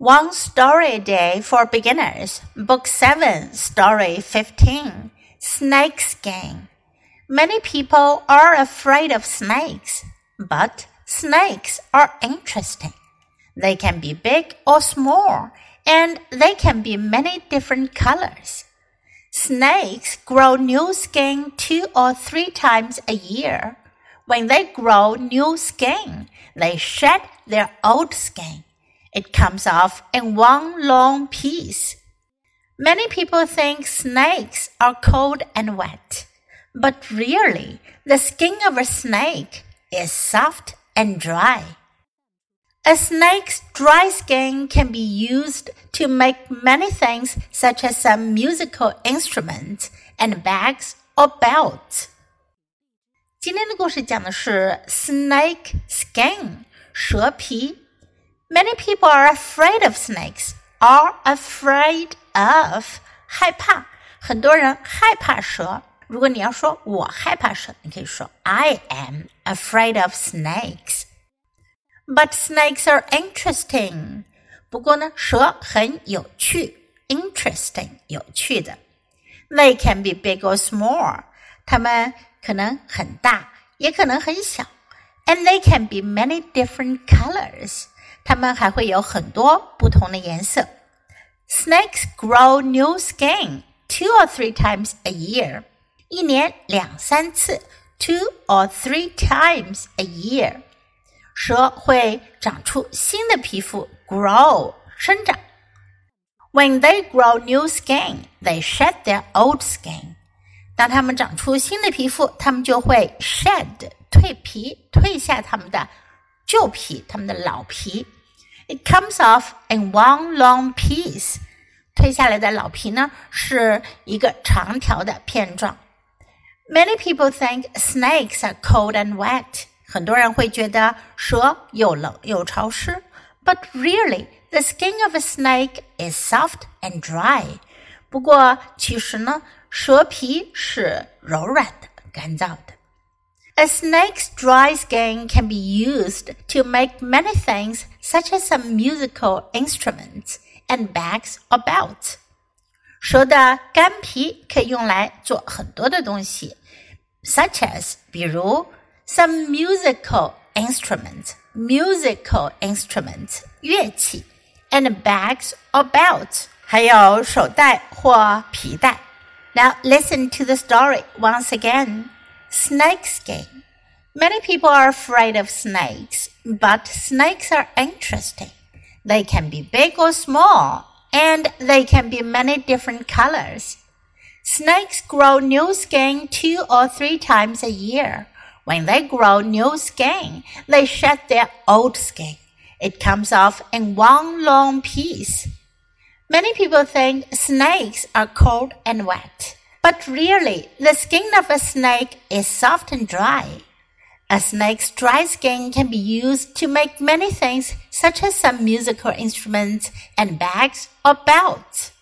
One Story a Day for Beginners, Book 7, Story 15 Snake Skin. Many people are afraid of snakes, but snakes are interesting. They can be big or small, and they can be many different colors. Snakes grow new skin two or three times a year. When they grow new skin, they shed their old skin. It comes off in one long piece. Many people think snakes are cold and wet, but really, the skin of a snake is soft and dry. A snake's dry skin can be used to make many things such as some musical instruments and bags or belts. 今天的故事讲的是 snake skin 蛇皮 Many people are afraid of snakes. Are afraid of 害怕，很多人害怕蛇。如果你要说我害怕蛇，你可以说 I am afraid of snakes. But snakes are interesting. 不过呢，蛇很有趣，interesting 有趣的。They can be big or small. 它们可能很大，也可能很小。 And they can be many different colors. 它们还会有很多不同的颜色。Snakes grow new skin two or three times a year，一年两三次，two or three times a year。蛇会长出新的皮肤，grow 生长。When they grow new skin, they shed their old skin。当它们长出新的皮肤，它们就会 shed 蜕皮，褪下它们的旧皮，它们的老皮。it comes off in one long piece. 推下来的老皮呢是一个长条的片状。Many people think snakes are cold and wet. 很多人会觉得蛇又冷又潮湿。But really, the skin of a snake is soft and dry. 不过其实呢，蛇皮是柔软的、干燥的。 a snake's dry skin can be used to make many things, such as some musical instruments and bags or belts. 蛇的干皮可以用来做很多的东西，such as 比如 some musical instruments, musical instruments 乐器，and bags or belts 还有手袋或皮带。Now listen to the story once again. Snake skin. Many people are afraid of snakes, but snakes are interesting. They can be big or small, and they can be many different colors. Snakes grow new skin two or three times a year. When they grow new skin, they shed their old skin. It comes off in one long piece. Many people think snakes are cold and wet. But really, the skin of a snake is soft and dry. A snake's dry skin can be used to make many things, such as some musical instruments and bags or belts.